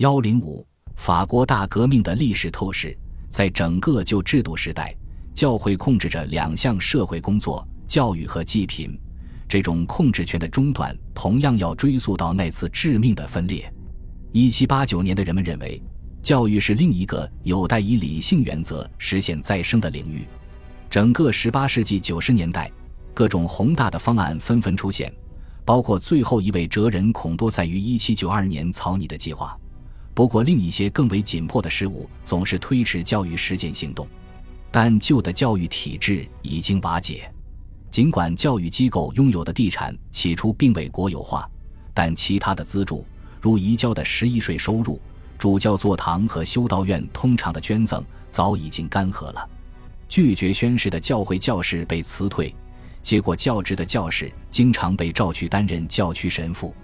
幺零五，法国大革命的历史透视，在整个旧制度时代，教会控制着两项社会工作：教育和祭品。这种控制权的中断，同样要追溯到那次致命的分裂。一七八九年的人们认为，教育是另一个有待以理性原则实现再生的领域。整个十八世纪九十年代，各种宏大的方案纷纷出现，包括最后一位哲人孔多塞于一七九二年草拟的计划。不过，另一些更为紧迫的事物总是推迟教育实践行动。但旧的教育体制已经瓦解，尽管教育机构拥有的地产起初并未国有化，但其他的资助，如移交的十一税收入、主教座堂和修道院通常的捐赠，早已经干涸了。拒绝宣誓的教会教士被辞退，接过教职的教士经常被召去担任教区神父。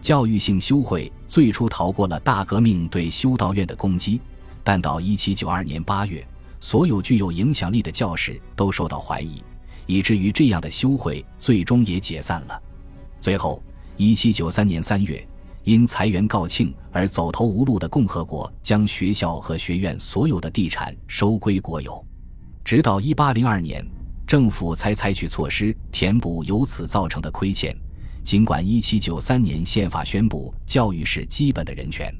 教育性修会最初逃过了大革命对修道院的攻击，但到1792年8月，所有具有影响力的教士都受到怀疑，以至于这样的修会最终也解散了。最后，1793年3月，因裁员告罄而走投无路的共和国将学校和学院所有的地产收归国有，直到1802年，政府才采取措施填补由此造成的亏欠。尽管1793年宪法宣布教育是基本的人权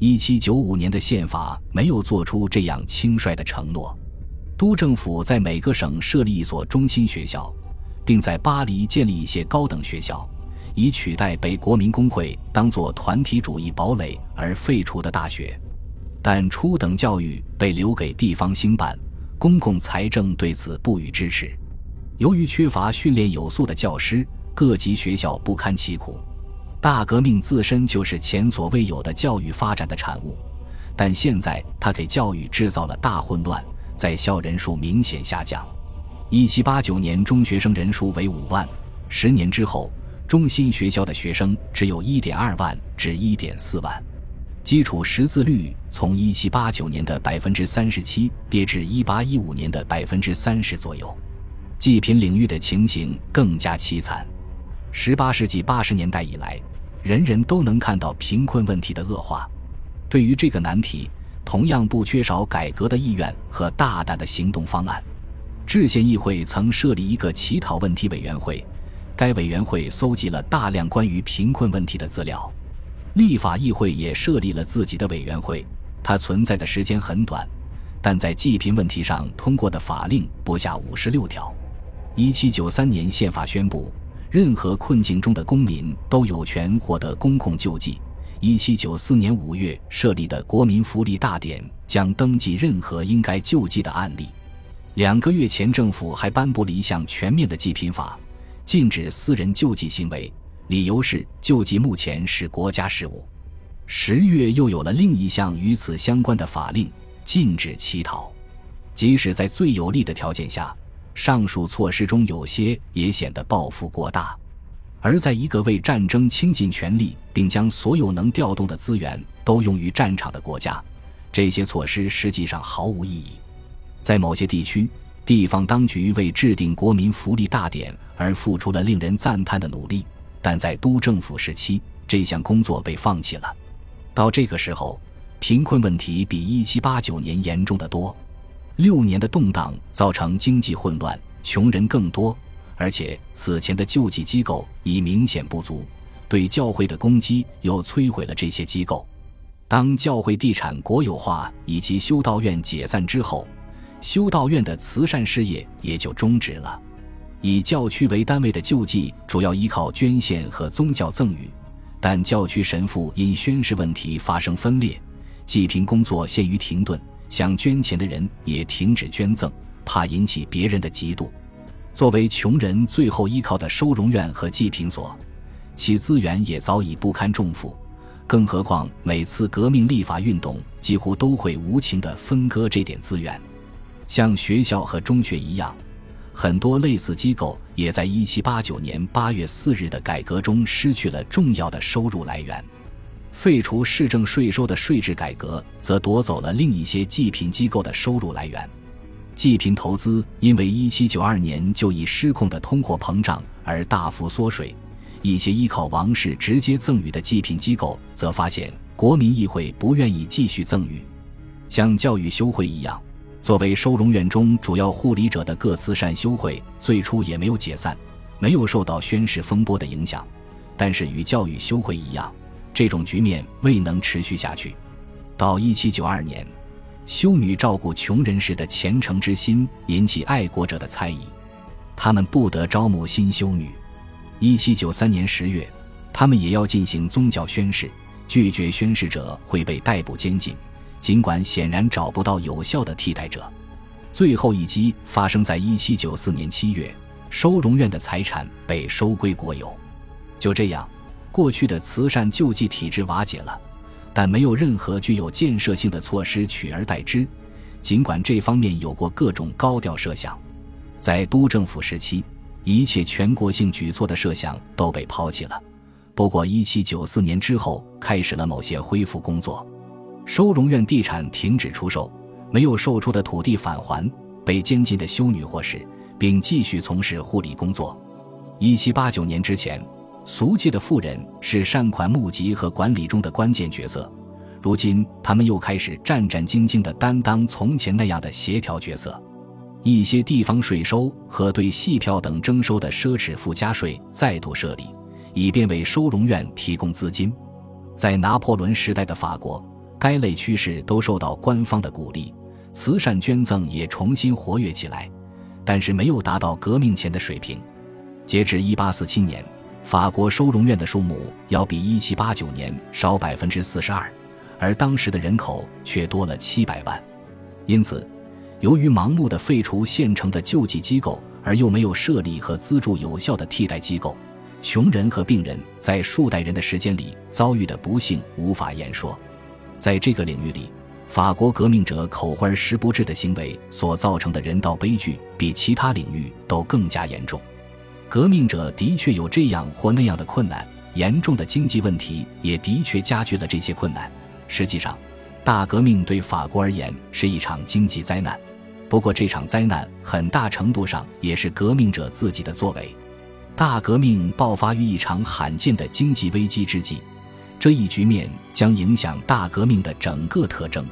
，1795年的宪法没有做出这样轻率的承诺。督政府在每个省设立一所中心学校，并在巴黎建立一些高等学校，以取代被国民工会当作团体主义堡垒而废除的大学。但初等教育被留给地方兴办，公共财政对此不予支持。由于缺乏训练有素的教师。各级学校不堪其苦，大革命自身就是前所未有的教育发展的产物，但现在它给教育制造了大混乱，在校人数明显下降。一七八九年中学生人数为五万，十年之后，中心学校的学生只有一点二万至一点四万，基础识字率从一七八九年的百分之三十七跌至一八一五年的百分之三十左右，济贫领域的情形更加凄惨。十八世纪八十年代以来，人人都能看到贫困问题的恶化。对于这个难题，同样不缺少改革的意愿和大胆的行动方案。制宪议会曾设立一个乞讨问题委员会，该委员会搜集了大量关于贫困问题的资料。立法议会也设立了自己的委员会，它存在的时间很短，但在济贫问题上通过的法令不下五十六条。一七九三年宪法宣布。任何困境中的公民都有权获得公共救济。一七九四年五月设立的国民福利大典将登记任何应该救济的案例。两个月前，政府还颁布了一项全面的济贫法，禁止私人救济行为，理由是救济目前是国家事务。十月又有了另一项与此相关的法令，禁止乞讨。即使在最有利的条件下。上述措施中有些也显得抱负过大，而在一个为战争倾尽全力，并将所有能调动的资源都用于战场的国家，这些措施实际上毫无意义。在某些地区，地方当局为制定国民福利大典而付出了令人赞叹的努力，但在督政府时期，这项工作被放弃了。到这个时候，贫困问题比1789年严重的多。六年的动荡造成经济混乱，穷人更多，而且此前的救济机构已明显不足。对教会的攻击又摧毁了这些机构。当教会地产国有化以及修道院解散之后，修道院的慈善事业也就终止了。以教区为单位的救济主要依靠捐献和宗教赠与，但教区神父因宣誓问题发生分裂，济贫工作陷于停顿。想捐钱的人也停止捐赠，怕引起别人的嫉妒。作为穷人最后依靠的收容院和济贫所，其资源也早已不堪重负。更何况每次革命立法运动几乎都会无情地分割这点资源。像学校和中学一样，很多类似机构也在1789年8月4日的改革中失去了重要的收入来源。废除市政税收的税制改革，则夺走了另一些济贫机构的收入来源。济贫投资因为1792年就已失控的通货膨胀而大幅缩水，一些依靠王室直接赠与的济贫机构则发现国民议会不愿意继续赠与，像教育修会一样，作为收容院中主要护理者的各慈善修会，最初也没有解散，没有受到宣誓风波的影响。但是与教育修会一样，这种局面未能持续下去。到一七九二年，修女照顾穷人时的虔诚之心引起爱国者的猜疑，他们不得招募新修女。一七九三年十月，他们也要进行宗教宣誓。拒绝宣誓者会被逮捕监禁，尽管显然找不到有效的替代者。最后一击发生在一七九四年七月，收容院的财产被收归国有。就这样，过去的慈善救济体制瓦解了，但没有任何具有建设性的措施取而代之。尽管这方面有过各种高调设想，在督政府时期，一切全国性举措的设想都被抛弃了。不过，一七九四年之后开始了某些恢复工作，收容院地产停止出售，没有售出的土地返还被监禁的修女获释，并继续从事护理工作。一七八九年之前，俗界的富人是善款募集和管理中的关键角色，如今他们又开始战战兢兢地担当从前那样的协调角色。一些地方税收和对戏票等征收的奢侈附加税再度设立。以便为收容院提供资金，在拿破仑时代的法国，该类趋势都受到官方的鼓励，慈善捐赠也重新活跃起来，但是没有达到革命前的水平。截至1847年，法国收容院的数目要比1789年少百分之四十二，而当时的人口却多了七百万。因此，由于盲目的废除现成的救济机构，而又没有设立和资助有效的替代机构。穷人和病人在数代人的时间里遭遇的不幸无法言说，在这个领域里，法国革命者口惠而实不至的行为所造成的人道悲剧比其他领域都更加严重。革命者的确有这样或那样的困难，严重的经济问题也的确加剧了这些困难。实际上，大革命对法国而言是一场经济灾难，不过这场灾难很大程度上也是革命者自己的作为。大革命爆发于一场罕见的经济危机之际，这一局面将影响大革命的整个特征。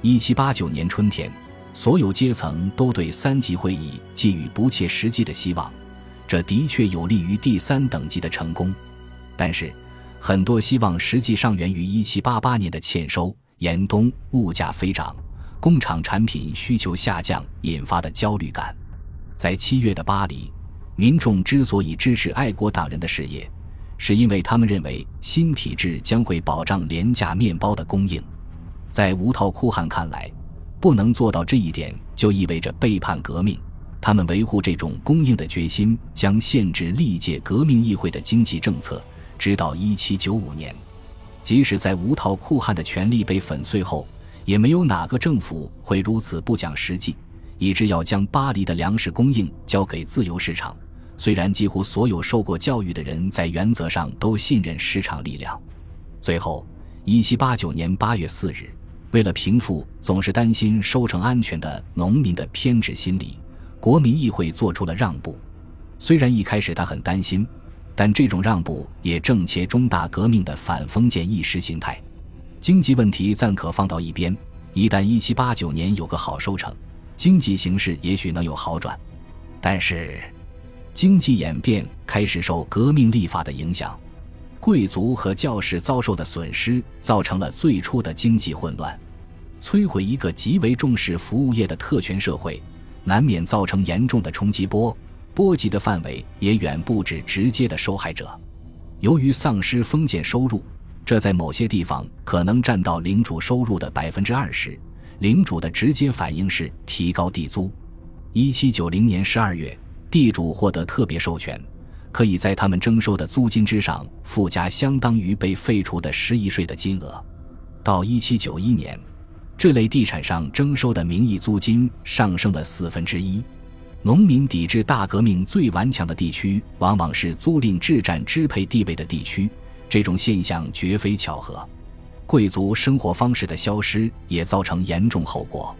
一七八九年春天，所有阶层都对三级会议寄予不切实际的希望，这的确有利于第三等级的成功。但是，很多希望实际上源于一七八八年的欠收、严冬、物价飞涨、工厂产品需求下降引发的焦虑感。在七月的巴黎。民众之所以支持爱国党人的事业，是因为他们认为新体制将会保障廉价面包的供应。在无套库汉看来，不能做到这一点就意味着背叛革命。他们维护这种供应的决心将限制历届革命议会的经济政策，直到1795年。即使在无套酷汉的权力被粉碎后，也没有哪个政府会如此不讲实际。以致要将巴黎的粮食供应交给自由市场，虽然几乎所有受过教育的人在原则上都信任市场力量。最后，一七八九年八月四日，为了平复总是担心收成安全的农民的偏执心理，国民议会做出了让步。虽然一开始他很担心，但这种让步也正切中大革命的反封建意识形态。经济问题暂可放到一边，一旦一七八九年有个好收成。经济形势也许能有好转，但是经济演变开始受革命立法的影响，贵族和教士遭受的损失造成了最初的经济混乱，摧毁一个极为重视服务业的特权社会，难免造成严重的冲击波，波及的范围也远不止直接的受害者。由于丧失封建收入，这在某些地方可能占到领主收入的百分之二十。领主的直接反应是提高地租。一七九零年十二月，地主获得特别授权，可以在他们征收的租金之上附加相当于被废除的十亿税的金额。到一七九一年，这类地产上征收的名义租金上升了四分之一。农民抵制大革命最顽强的地区，往往是租赁制占支配地位的地区。这种现象绝非巧合。贵族生活方式的消失也造成严重后果。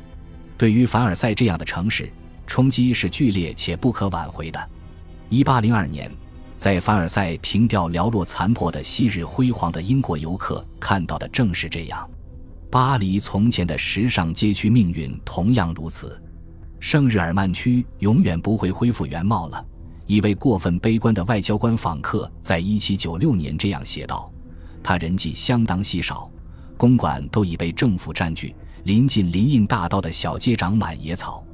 对于凡尔赛这样的城市，冲击是剧烈且不可挽回的。1802年，在凡尔赛凭吊寥落残破的昔日辉煌的英国游客看到的正是这样。巴黎从前的时尚街区命运同样如此，圣日耳曼区永远不会恢复原貌了。一位过分悲观的外交官访客在1796年这样写道：“他人迹相当稀少，公馆都已被政府占据，临近林荫大道的小街长满野草。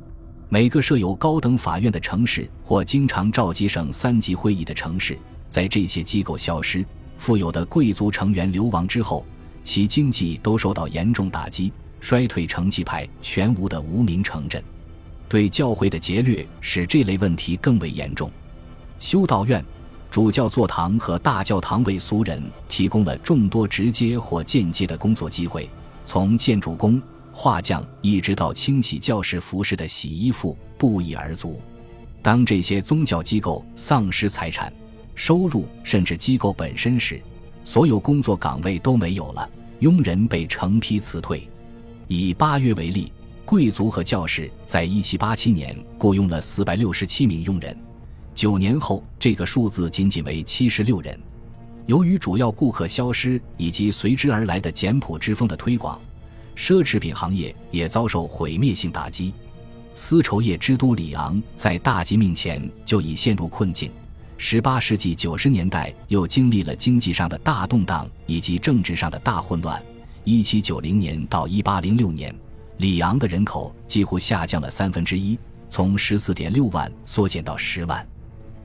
每个设有高等法院的城市或经常召集省三级会议的城市，在这些机构消失、富有的贵族成员流亡之后，其经济都受到严重打击，衰退成气派全无的无名城镇。对教会的劫掠使这类问题更为严重。”修道院、主教座堂和大教堂为俗人提供了众多直接或间接的工作机会，从建筑工、画匠一直到清洗教室服饰的洗衣服不一而足。当这些宗教机构丧失财产、收入，甚至机构本身时，所有工作岗位都没有了，佣人被成批辞退。以八月为例，贵族和教士在1787年雇佣了467名佣人。九年后，这个数字仅仅为七十六人。由于主要顾客消失以及随之而来的简朴之风的推广，奢侈品行业也遭受毁灭性打击。丝绸业之都里昂在大疾面前就已陷入困境。十八世纪九十年代又经历了经济上的大动荡以及政治上的大混乱。一七九零年到一八零六年，里昂的人口几乎下降了三分之一，从十四点六万缩减到十万。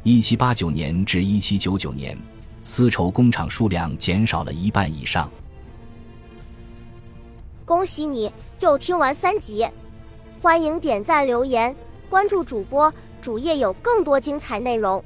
一七八九年至一七九九年，丝绸工厂数量减少了一半以上。恭喜你又听完三集，欢迎点赞、留言、关注主播，主页有更多精彩内容。